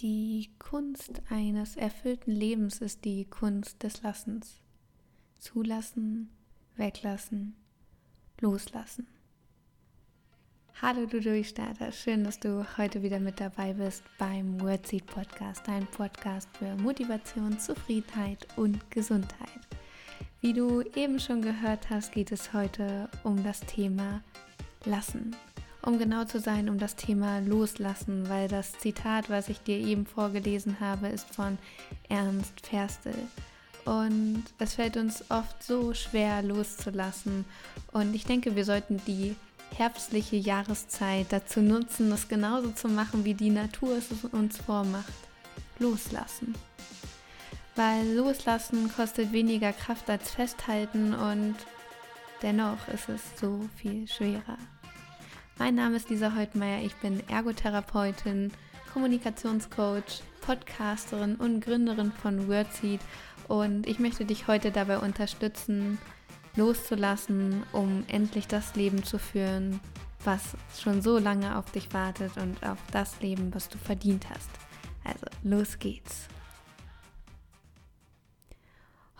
Die Kunst eines erfüllten Lebens ist die Kunst des Lassens. Zulassen, weglassen, loslassen. Hallo du Durchstarter, schön, dass du heute wieder mit dabei bist beim Wordseed Podcast, dein Podcast für Motivation, Zufriedenheit und Gesundheit. Wie du eben schon gehört hast, geht es heute um das Thema Lassen um genau zu sein, um das Thema Loslassen, weil das Zitat, was ich dir eben vorgelesen habe, ist von Ernst Ferstel. Und es fällt uns oft so schwer loszulassen. Und ich denke, wir sollten die herbstliche Jahreszeit dazu nutzen, es genauso zu machen, wie die Natur es uns vormacht. Loslassen. Weil loslassen kostet weniger Kraft als festhalten und dennoch ist es so viel schwerer. Mein Name ist Lisa Heutmeier, ich bin Ergotherapeutin, Kommunikationscoach, Podcasterin und Gründerin von Wordseed und ich möchte dich heute dabei unterstützen, loszulassen, um endlich das Leben zu führen, was schon so lange auf dich wartet und auf das Leben, was du verdient hast. Also, los geht's.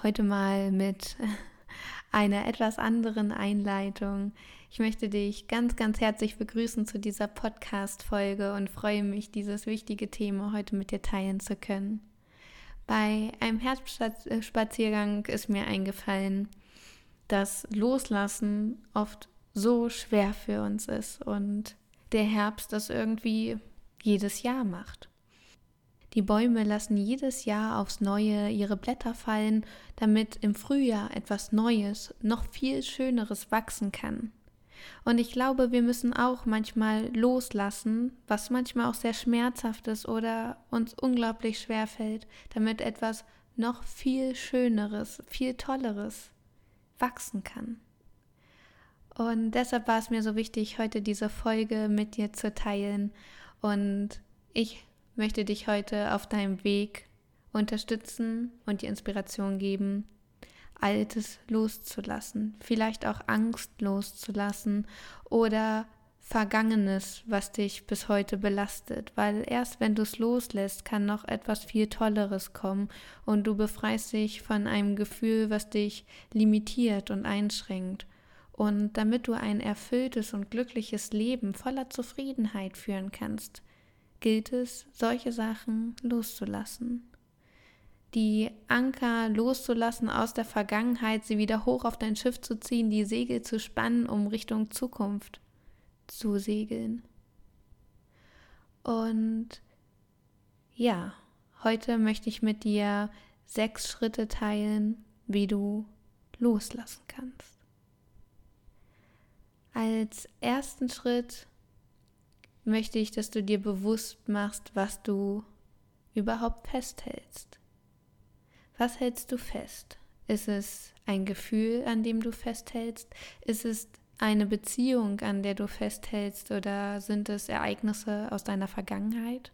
Heute mal mit einer etwas anderen Einleitung. Ich möchte dich ganz, ganz herzlich begrüßen zu dieser Podcast-Folge und freue mich, dieses wichtige Thema heute mit dir teilen zu können. Bei einem Herzspaziergang ist mir eingefallen, dass Loslassen oft so schwer für uns ist und der Herbst das irgendwie jedes Jahr macht. Die Bäume lassen jedes Jahr aufs Neue ihre Blätter fallen, damit im Frühjahr etwas Neues, noch viel Schöneres wachsen kann. Und ich glaube, wir müssen auch manchmal loslassen, was manchmal auch sehr schmerzhaft ist oder uns unglaublich schwer fällt, damit etwas noch viel Schöneres, viel Tolleres wachsen kann. Und deshalb war es mir so wichtig, heute diese Folge mit dir zu teilen. Und ich möchte dich heute auf deinem Weg unterstützen und dir Inspiration geben, Altes loszulassen, vielleicht auch Angst loszulassen oder Vergangenes, was dich bis heute belastet, weil erst wenn du es loslässt, kann noch etwas viel Tolleres kommen und du befreist dich von einem Gefühl, was dich limitiert und einschränkt. Und damit du ein erfülltes und glückliches Leben voller Zufriedenheit führen kannst, gilt es, solche Sachen loszulassen die Anker loszulassen aus der Vergangenheit, sie wieder hoch auf dein Schiff zu ziehen, die Segel zu spannen, um Richtung Zukunft zu segeln. Und ja, heute möchte ich mit dir sechs Schritte teilen, wie du loslassen kannst. Als ersten Schritt möchte ich, dass du dir bewusst machst, was du überhaupt festhältst. Was hältst du fest? Ist es ein Gefühl, an dem du festhältst? Ist es eine Beziehung, an der du festhältst? Oder sind es Ereignisse aus deiner Vergangenheit?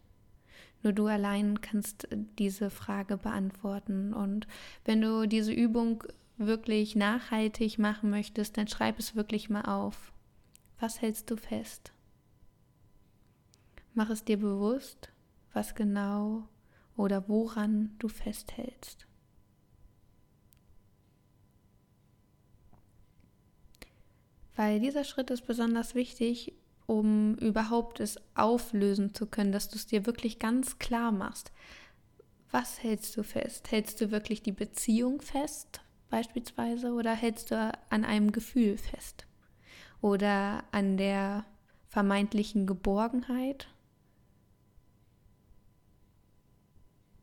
Nur du allein kannst diese Frage beantworten. Und wenn du diese Übung wirklich nachhaltig machen möchtest, dann schreib es wirklich mal auf. Was hältst du fest? Mach es dir bewusst, was genau oder woran du festhältst. Weil dieser Schritt ist besonders wichtig, um überhaupt es auflösen zu können, dass du es dir wirklich ganz klar machst. Was hältst du fest? Hältst du wirklich die Beziehung fest, beispielsweise, oder hältst du an einem Gefühl fest? Oder an der vermeintlichen Geborgenheit?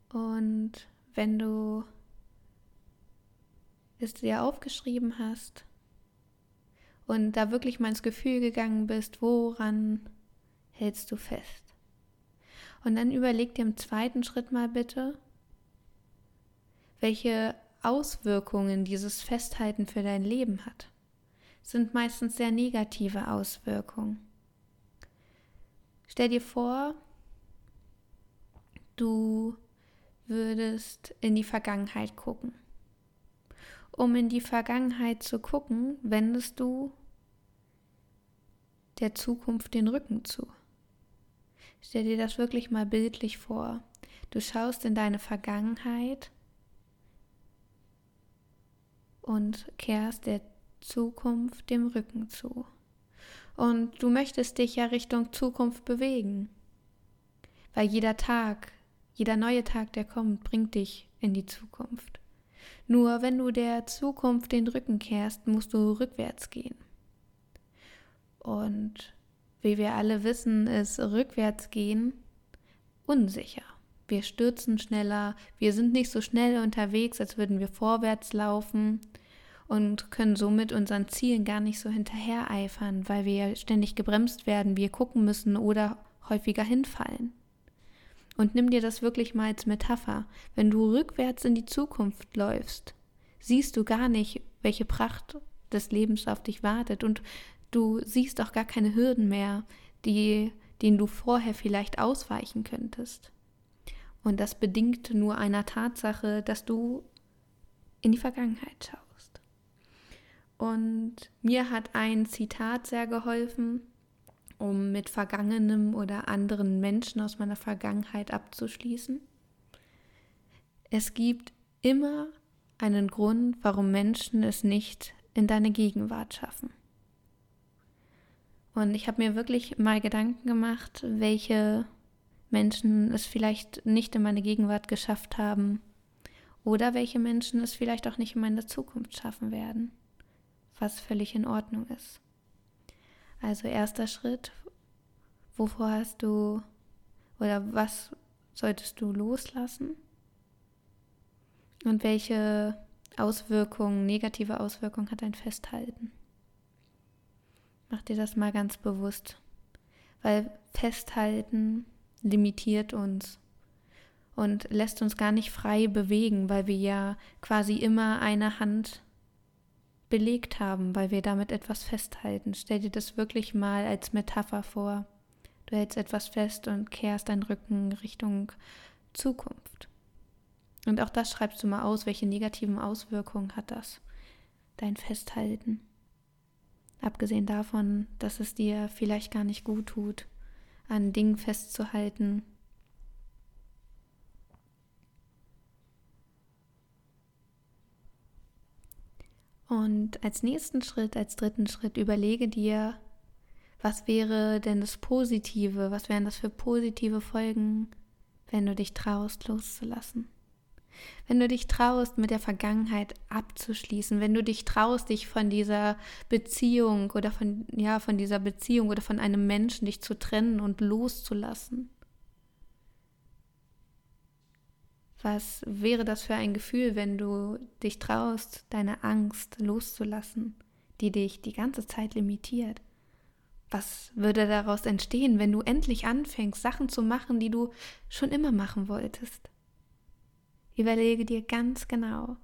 Und wenn du es dir aufgeschrieben hast, und da wirklich mal ins Gefühl gegangen bist, woran hältst du fest? Und dann überleg dir im zweiten Schritt mal bitte, welche Auswirkungen dieses Festhalten für dein Leben hat. Sind meistens sehr negative Auswirkungen. Stell dir vor, du würdest in die Vergangenheit gucken. Um in die Vergangenheit zu gucken, wendest du der Zukunft den Rücken zu. Stell dir das wirklich mal bildlich vor. Du schaust in deine Vergangenheit und kehrst der Zukunft dem Rücken zu. Und du möchtest dich ja Richtung Zukunft bewegen, weil jeder Tag, jeder neue Tag, der kommt, bringt dich in die Zukunft. Nur wenn du der Zukunft den Rücken kehrst, musst du rückwärts gehen. Und wie wir alle wissen, ist rückwärts gehen unsicher. Wir stürzen schneller, wir sind nicht so schnell unterwegs, als würden wir vorwärts laufen und können somit unseren Zielen gar nicht so hinterhereifern, weil wir ständig gebremst werden, wir gucken müssen oder häufiger hinfallen. Und nimm dir das wirklich mal als Metapher. Wenn du rückwärts in die Zukunft läufst, siehst du gar nicht, welche Pracht des Lebens auf dich wartet und du siehst auch gar keine Hürden mehr, die, denen du vorher vielleicht ausweichen könntest. Und das bedingt nur einer Tatsache, dass du in die Vergangenheit schaust. Und mir hat ein Zitat sehr geholfen, um mit vergangenem oder anderen Menschen aus meiner Vergangenheit abzuschließen. Es gibt immer einen Grund, warum Menschen es nicht in deine Gegenwart schaffen. Und ich habe mir wirklich mal Gedanken gemacht, welche Menschen es vielleicht nicht in meine Gegenwart geschafft haben oder welche Menschen es vielleicht auch nicht in meine Zukunft schaffen werden, was völlig in Ordnung ist. Also erster Schritt, wovor hast du oder was solltest du loslassen? Und welche Auswirkungen, negative Auswirkungen hat ein Festhalten? Mach dir das mal ganz bewusst, weil Festhalten limitiert uns und lässt uns gar nicht frei bewegen, weil wir ja quasi immer eine Hand belegt haben, weil wir damit etwas festhalten. Stell dir das wirklich mal als Metapher vor. Du hältst etwas fest und kehrst deinen Rücken Richtung Zukunft. Und auch das schreibst du mal aus, welche negativen Auswirkungen hat das, dein Festhalten. Abgesehen davon, dass es dir vielleicht gar nicht gut tut, an Dingen festzuhalten, Und als nächsten Schritt, als dritten Schritt, überlege dir, was wäre denn das Positive, was wären das für positive Folgen, wenn du dich traust, loszulassen. Wenn du dich traust, mit der Vergangenheit abzuschließen, wenn du dich traust, dich von dieser Beziehung oder von, ja, von dieser Beziehung oder von einem Menschen dich zu trennen und loszulassen. Was wäre das für ein Gefühl, wenn du dich traust, deine Angst loszulassen, die dich die ganze Zeit limitiert? Was würde daraus entstehen, wenn du endlich anfängst, Sachen zu machen, die du schon immer machen wolltest? Überlege dir ganz genau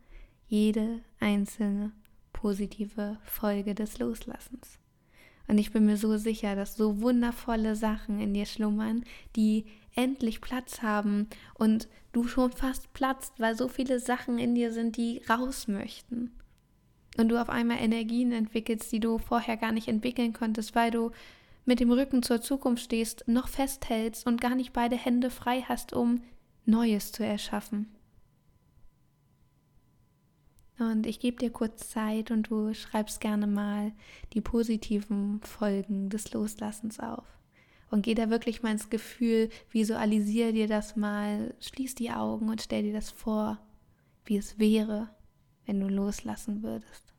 jede einzelne positive Folge des Loslassens. Und ich bin mir so sicher, dass so wundervolle Sachen in dir schlummern, die endlich Platz haben und du schon fast platzt, weil so viele Sachen in dir sind, die raus möchten. Und du auf einmal Energien entwickelst, die du vorher gar nicht entwickeln konntest, weil du mit dem Rücken zur Zukunft stehst, noch festhältst und gar nicht beide Hände frei hast, um Neues zu erschaffen. Und ich gebe dir kurz Zeit und du schreibst gerne mal die positiven Folgen des Loslassens auf. Und geh da wirklich mal ins Gefühl, visualisiere dir das mal, schließ die Augen und stell dir das vor, wie es wäre, wenn du loslassen würdest.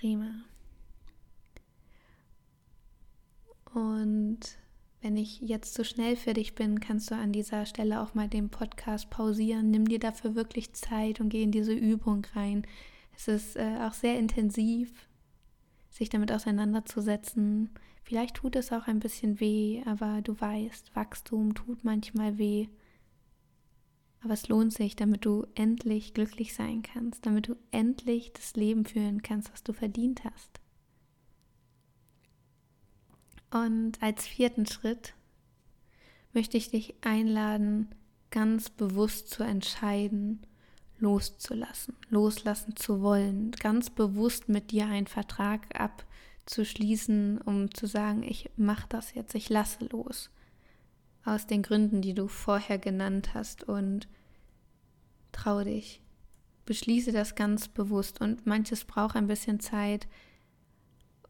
Prima. Und wenn ich jetzt zu schnell für dich bin, kannst du an dieser Stelle auch mal den Podcast pausieren. Nimm dir dafür wirklich Zeit und geh in diese Übung rein. Es ist äh, auch sehr intensiv, sich damit auseinanderzusetzen. Vielleicht tut es auch ein bisschen weh, aber du weißt, Wachstum tut manchmal weh. Aber es lohnt sich, damit du endlich glücklich sein kannst, damit du endlich das Leben führen kannst, was du verdient hast. Und als vierten Schritt möchte ich dich einladen, ganz bewusst zu entscheiden, loszulassen, loslassen zu wollen, ganz bewusst mit dir einen Vertrag abzuschließen, um zu sagen, ich mache das jetzt, ich lasse los. Aus den Gründen, die du vorher genannt hast und trau dich. Beschließe das ganz bewusst und manches braucht ein bisschen Zeit.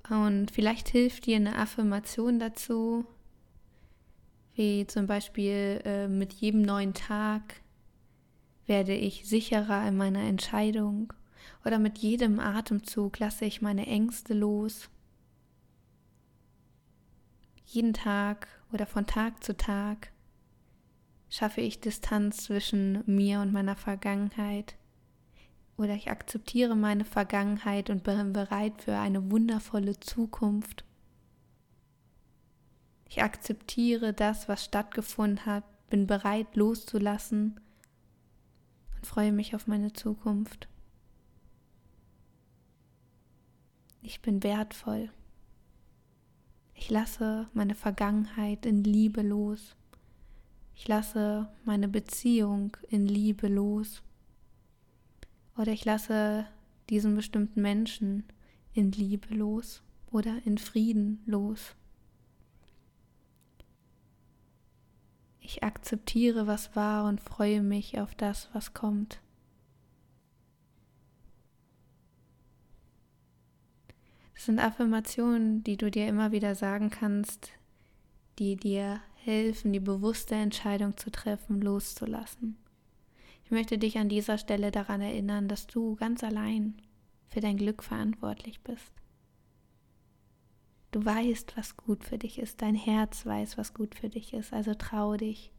Und vielleicht hilft dir eine Affirmation dazu, wie zum Beispiel äh, mit jedem neuen Tag werde ich sicherer in meiner Entscheidung oder mit jedem Atemzug lasse ich meine Ängste los. Jeden Tag oder von Tag zu Tag schaffe ich Distanz zwischen mir und meiner Vergangenheit oder ich akzeptiere meine Vergangenheit und bin bereit für eine wundervolle Zukunft. Ich akzeptiere das, was stattgefunden hat, bin bereit loszulassen und freue mich auf meine Zukunft. Ich bin wertvoll. Ich lasse meine Vergangenheit in Liebe los. Ich lasse meine Beziehung in Liebe los. Oder ich lasse diesen bestimmten Menschen in Liebe los oder in Frieden los. Ich akzeptiere, was war und freue mich auf das, was kommt. Das sind Affirmationen, die du dir immer wieder sagen kannst, die dir helfen, die bewusste Entscheidung zu treffen, loszulassen. Ich möchte dich an dieser Stelle daran erinnern, dass du ganz allein für dein Glück verantwortlich bist. Du weißt, was gut für dich ist. Dein Herz weiß, was gut für dich ist. Also trau dich,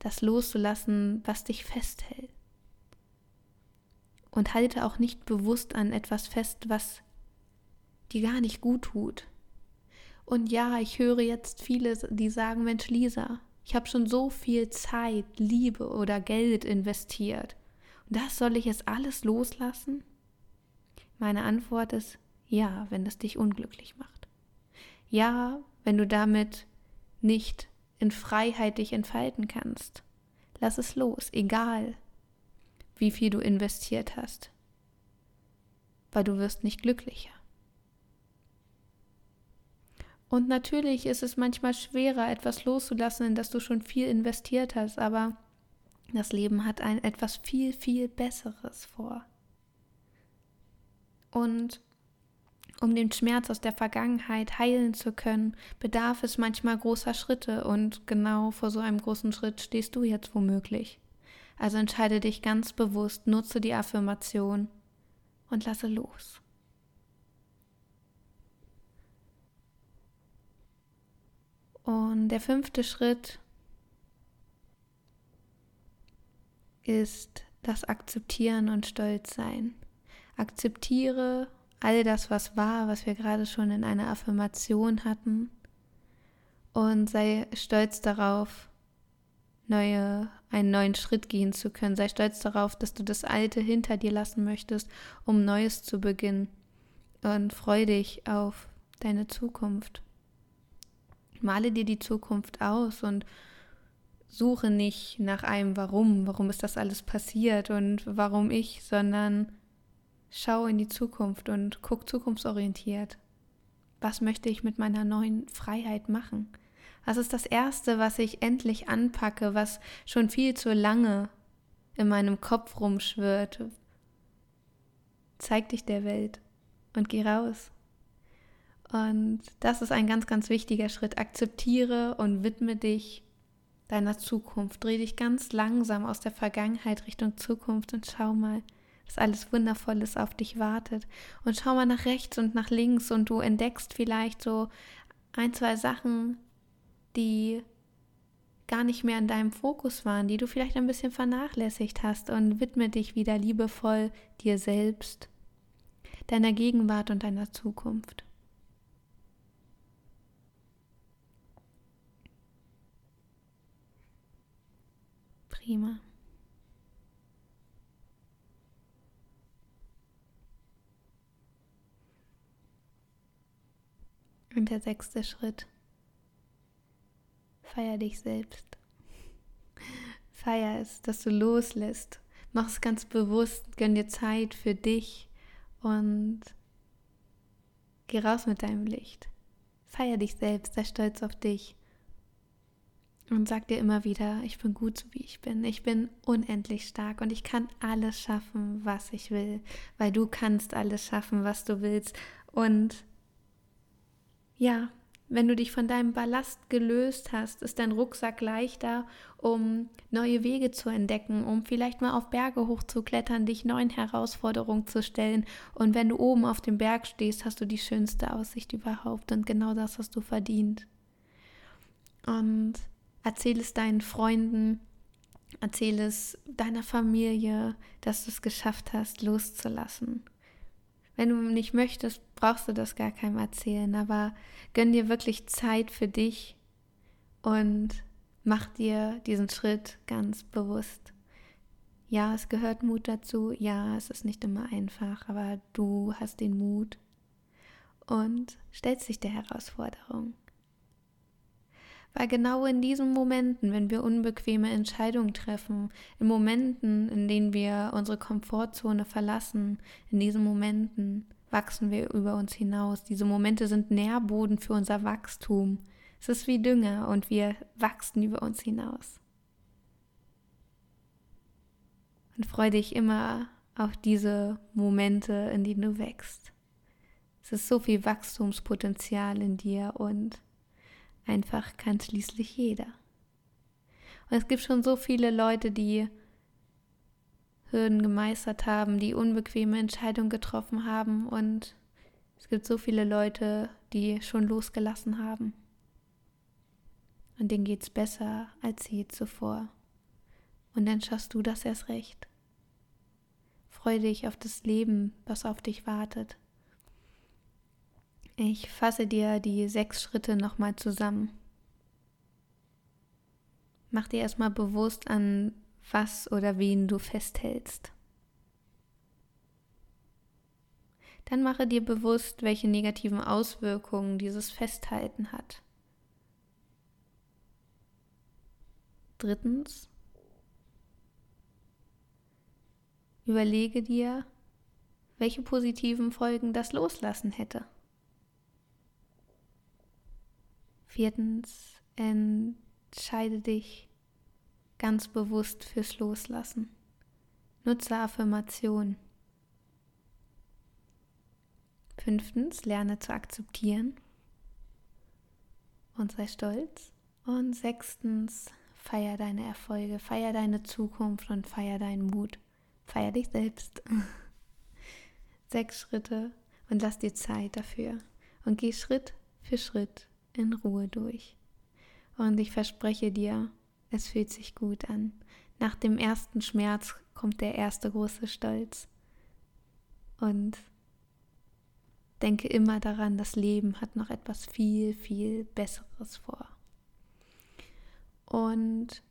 das loszulassen, was dich festhält. Und halte auch nicht bewusst an etwas fest, was dir gar nicht gut tut. Und ja, ich höre jetzt viele, die sagen, Mensch, Lisa, ich habe schon so viel Zeit, Liebe oder Geld investiert. Und das soll ich jetzt alles loslassen? Meine Antwort ist ja, wenn es dich unglücklich macht. Ja, wenn du damit nicht in Freiheit dich entfalten kannst. Lass es los, egal wie viel du investiert hast, weil du wirst nicht glücklicher. Und natürlich ist es manchmal schwerer, etwas loszulassen, in das du schon viel investiert hast, aber das Leben hat ein etwas viel, viel Besseres vor. Und um den Schmerz aus der Vergangenheit heilen zu können, bedarf es manchmal großer Schritte und genau vor so einem großen Schritt stehst du jetzt womöglich. Also entscheide dich ganz bewusst, nutze die Affirmation und lasse los. Und der fünfte Schritt ist das Akzeptieren und Stolzsein. Akzeptiere all das, was war, was wir gerade schon in einer Affirmation hatten. Und sei stolz darauf, neue, einen neuen Schritt gehen zu können. Sei stolz darauf, dass du das Alte hinter dir lassen möchtest, um Neues zu beginnen. Und freu dich auf deine Zukunft. Male dir die Zukunft aus und suche nicht nach einem Warum, warum ist das alles passiert und warum ich, sondern Schau in die Zukunft und guck zukunftsorientiert. Was möchte ich mit meiner neuen Freiheit machen? Was ist das Erste, was ich endlich anpacke, was schon viel zu lange in meinem Kopf rumschwirrt? Zeig dich der Welt und geh raus. Und das ist ein ganz, ganz wichtiger Schritt. Akzeptiere und widme dich deiner Zukunft. Dreh dich ganz langsam aus der Vergangenheit Richtung Zukunft und schau mal, dass alles Wundervolles auf dich wartet. Und schau mal nach rechts und nach links und du entdeckst vielleicht so ein, zwei Sachen, die gar nicht mehr in deinem Fokus waren, die du vielleicht ein bisschen vernachlässigt hast und widme dich wieder liebevoll dir selbst, deiner Gegenwart und deiner Zukunft. Prima. Und der sechste Schritt. Feier dich selbst. Feier es, dass du loslässt. Mach es ganz bewusst, gönn dir Zeit für dich und geh raus mit deinem Licht. Feier dich selbst, sei stolz auf dich. Und sag dir immer wieder, ich bin gut so wie ich bin. Ich bin unendlich stark und ich kann alles schaffen, was ich will, weil du kannst alles schaffen, was du willst. Und ja, wenn du dich von deinem Ballast gelöst hast, ist dein Rucksack leichter, um neue Wege zu entdecken, um vielleicht mal auf Berge hochzuklettern, dich neuen Herausforderungen zu stellen. Und wenn du oben auf dem Berg stehst, hast du die schönste Aussicht überhaupt. Und genau das hast du verdient. Und erzähl es deinen Freunden, erzähl es deiner Familie, dass du es geschafft hast, loszulassen. Wenn du nicht möchtest, brauchst du das gar keinem erzählen, aber gönn dir wirklich Zeit für dich und mach dir diesen Schritt ganz bewusst. Ja, es gehört Mut dazu, ja, es ist nicht immer einfach, aber du hast den Mut und stellst dich der Herausforderung. Weil genau in diesen Momenten, wenn wir unbequeme Entscheidungen treffen, in Momenten, in denen wir unsere Komfortzone verlassen, in diesen Momenten wachsen wir über uns hinaus. Diese Momente sind Nährboden für unser Wachstum. Es ist wie Dünger und wir wachsen über uns hinaus. Und freue dich immer auf diese Momente, in denen du wächst. Es ist so viel Wachstumspotenzial in dir und Einfach kann schließlich jeder. Und es gibt schon so viele Leute, die Hürden gemeistert haben, die unbequeme Entscheidungen getroffen haben und es gibt so viele Leute, die schon losgelassen haben. Und denen geht es besser als je zuvor. Und dann schaffst du das erst recht. Freu dich auf das Leben, was auf dich wartet. Ich fasse dir die sechs Schritte nochmal zusammen. Mach dir erstmal bewusst an, was oder wen du festhältst. Dann mache dir bewusst, welche negativen Auswirkungen dieses Festhalten hat. Drittens, überlege dir, welche positiven Folgen das Loslassen hätte. Viertens, entscheide dich ganz bewusst fürs Loslassen. Nutze Affirmation. Fünftens, lerne zu akzeptieren und sei stolz. Und sechstens, feier deine Erfolge, feier deine Zukunft und feier deinen Mut. Feier dich selbst. Sechs Schritte und lass dir Zeit dafür. Und geh Schritt für Schritt in Ruhe durch. Und ich verspreche dir, es fühlt sich gut an. Nach dem ersten Schmerz kommt der erste große Stolz. Und denke immer daran, das Leben hat noch etwas viel, viel Besseres vor. Und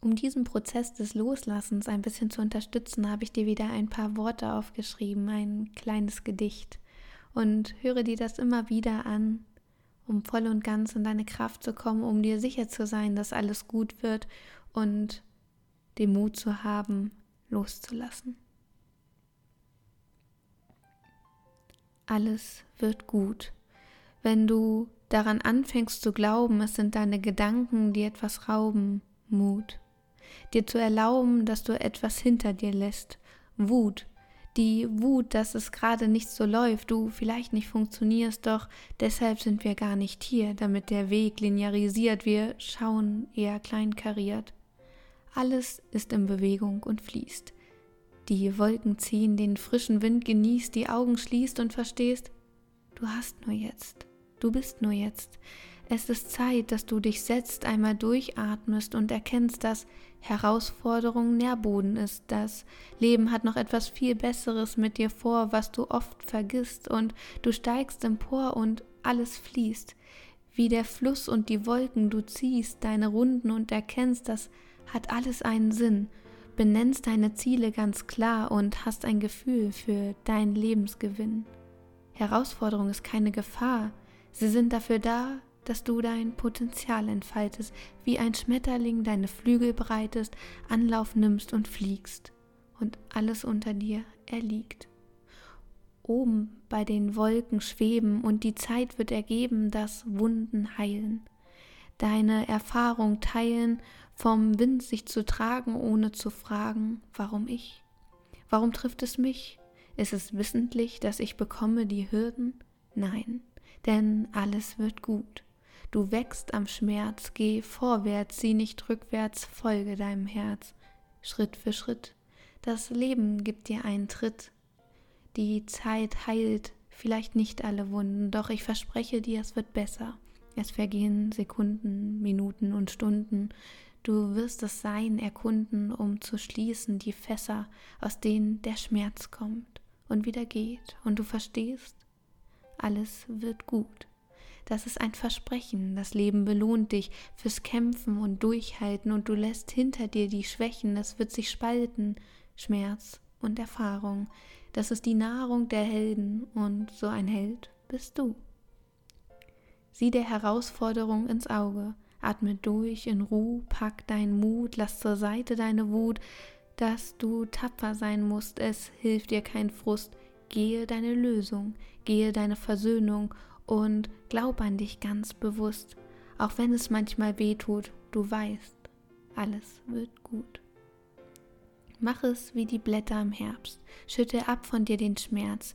um diesen Prozess des Loslassens ein bisschen zu unterstützen, habe ich dir wieder ein paar Worte aufgeschrieben, ein kleines Gedicht. Und höre dir das immer wieder an um voll und ganz in deine Kraft zu kommen, um dir sicher zu sein, dass alles gut wird und den Mut zu haben, loszulassen. Alles wird gut. Wenn du daran anfängst zu glauben, es sind deine Gedanken, die etwas rauben, Mut. Dir zu erlauben, dass du etwas hinter dir lässt, Wut, die Wut, dass es gerade nicht so läuft, du vielleicht nicht funktionierst, doch deshalb sind wir gar nicht hier, damit der Weg linearisiert, wir schauen eher kleinkariert. Alles ist in Bewegung und fließt. Die Wolken ziehen, den frischen Wind genießt, die Augen schließt und verstehst, du hast nur jetzt, du bist nur jetzt. Es ist Zeit, dass du dich setzt, einmal durchatmest und erkennst, dass Herausforderung Nährboden ist. Das Leben hat noch etwas viel Besseres mit dir vor, was du oft vergisst, und du steigst empor und alles fließt. Wie der Fluss und die Wolken, du ziehst deine Runden und erkennst, das hat alles einen Sinn. Benennst deine Ziele ganz klar und hast ein Gefühl für deinen Lebensgewinn. Herausforderung ist keine Gefahr. Sie sind dafür da, dass du dein Potenzial entfaltest, wie ein Schmetterling deine Flügel breitest, Anlauf nimmst und fliegst und alles unter dir erliegt. Oben bei den Wolken schweben und die Zeit wird ergeben, dass Wunden heilen. Deine Erfahrung teilen, vom Wind sich zu tragen, ohne zu fragen, warum ich? Warum trifft es mich? Ist es wissentlich, dass ich bekomme die Hürden? Nein, denn alles wird gut. Du wächst am Schmerz, geh vorwärts, sieh nicht rückwärts, folge deinem Herz, Schritt für Schritt. Das Leben gibt dir einen Tritt. Die Zeit heilt vielleicht nicht alle Wunden, doch ich verspreche dir, es wird besser. Es vergehen Sekunden, Minuten und Stunden. Du wirst das Sein erkunden, um zu schließen die Fässer, aus denen der Schmerz kommt und wieder geht. Und du verstehst, alles wird gut. Das ist ein Versprechen. Das Leben belohnt dich fürs Kämpfen und Durchhalten und du lässt hinter dir die Schwächen. Es wird sich spalten. Schmerz und Erfahrung. Das ist die Nahrung der Helden und so ein Held bist du. Sieh der Herausforderung ins Auge. Atme durch in Ruhe, pack deinen Mut, lass zur Seite deine Wut, dass du tapfer sein musst, es hilft dir kein Frust. Gehe deine Lösung, gehe deine Versöhnung und glaub an dich ganz bewusst, auch wenn es manchmal weh tut, du weißt, alles wird gut. Mach es wie die Blätter im Herbst, schütte ab von dir den Schmerz,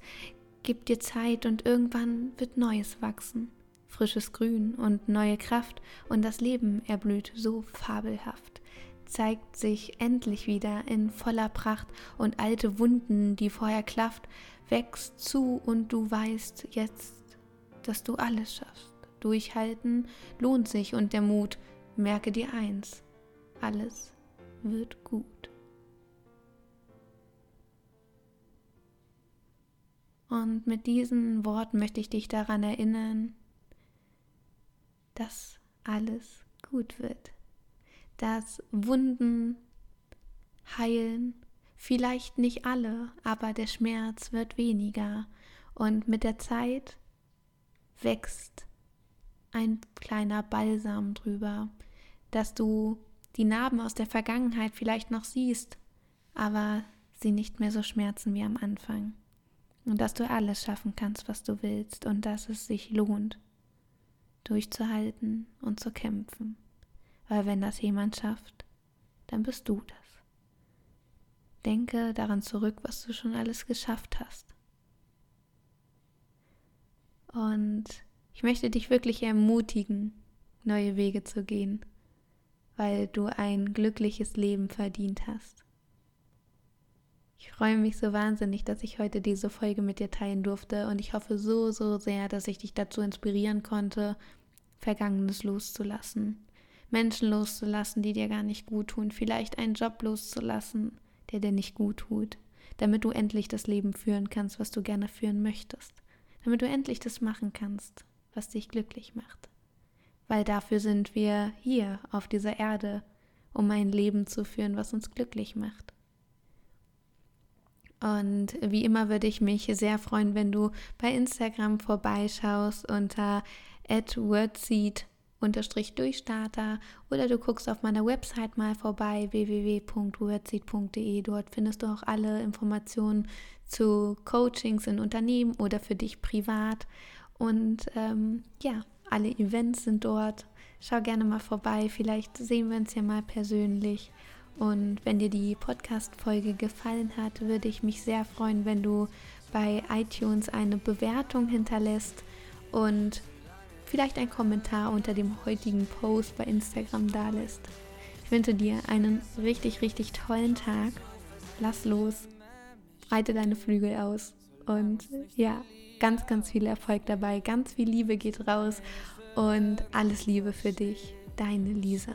gib dir Zeit und irgendwann wird Neues wachsen, frisches Grün und neue Kraft und das Leben erblüht so fabelhaft zeigt sich endlich wieder in voller Pracht und alte Wunden, die vorher klafft, wächst zu und du weißt jetzt dass du alles schaffst. Durchhalten lohnt sich und der Mut, merke dir eins, alles wird gut. Und mit diesen Worten möchte ich dich daran erinnern, dass alles gut wird, dass Wunden heilen, vielleicht nicht alle, aber der Schmerz wird weniger und mit der Zeit wächst ein kleiner Balsam drüber, dass du die Narben aus der Vergangenheit vielleicht noch siehst, aber sie nicht mehr so schmerzen wie am Anfang. Und dass du alles schaffen kannst, was du willst und dass es sich lohnt, durchzuhalten und zu kämpfen. Weil wenn das jemand schafft, dann bist du das. Denke daran zurück, was du schon alles geschafft hast. Und ich möchte dich wirklich ermutigen, neue Wege zu gehen, weil du ein glückliches Leben verdient hast. Ich freue mich so wahnsinnig, dass ich heute diese Folge mit dir teilen durfte und ich hoffe so, so sehr, dass ich dich dazu inspirieren konnte, Vergangenes loszulassen, Menschen loszulassen, die dir gar nicht gut tun, vielleicht einen Job loszulassen, der dir nicht gut tut, damit du endlich das Leben führen kannst, was du gerne führen möchtest damit du endlich das machen kannst, was dich glücklich macht. Weil dafür sind wir hier auf dieser Erde, um ein Leben zu führen, was uns glücklich macht. Und wie immer würde ich mich sehr freuen, wenn du bei Instagram vorbeischaust unter @wordseed Durchstarter oder du guckst auf meiner Website mal vorbei www.wordseed.de. Dort findest du auch alle Informationen zu Coachings in Unternehmen oder für dich privat. Und ähm, ja, alle Events sind dort. Schau gerne mal vorbei. Vielleicht sehen wir uns ja mal persönlich. Und wenn dir die Podcast-Folge gefallen hat, würde ich mich sehr freuen, wenn du bei iTunes eine Bewertung hinterlässt und vielleicht einen Kommentar unter dem heutigen Post bei Instagram da lässt. Ich wünsche dir einen richtig, richtig tollen Tag. Lass los breite deine Flügel aus. Und ja, ganz, ganz viel Erfolg dabei. Ganz viel Liebe geht raus. Und alles Liebe für dich. Deine Lisa.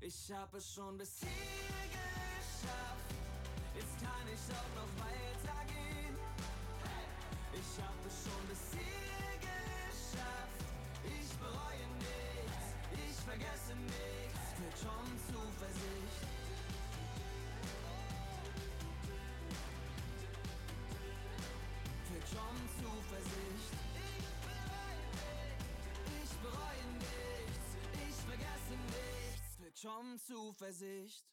Ich habe schon bis hier geschafft. Tom Zuversicht.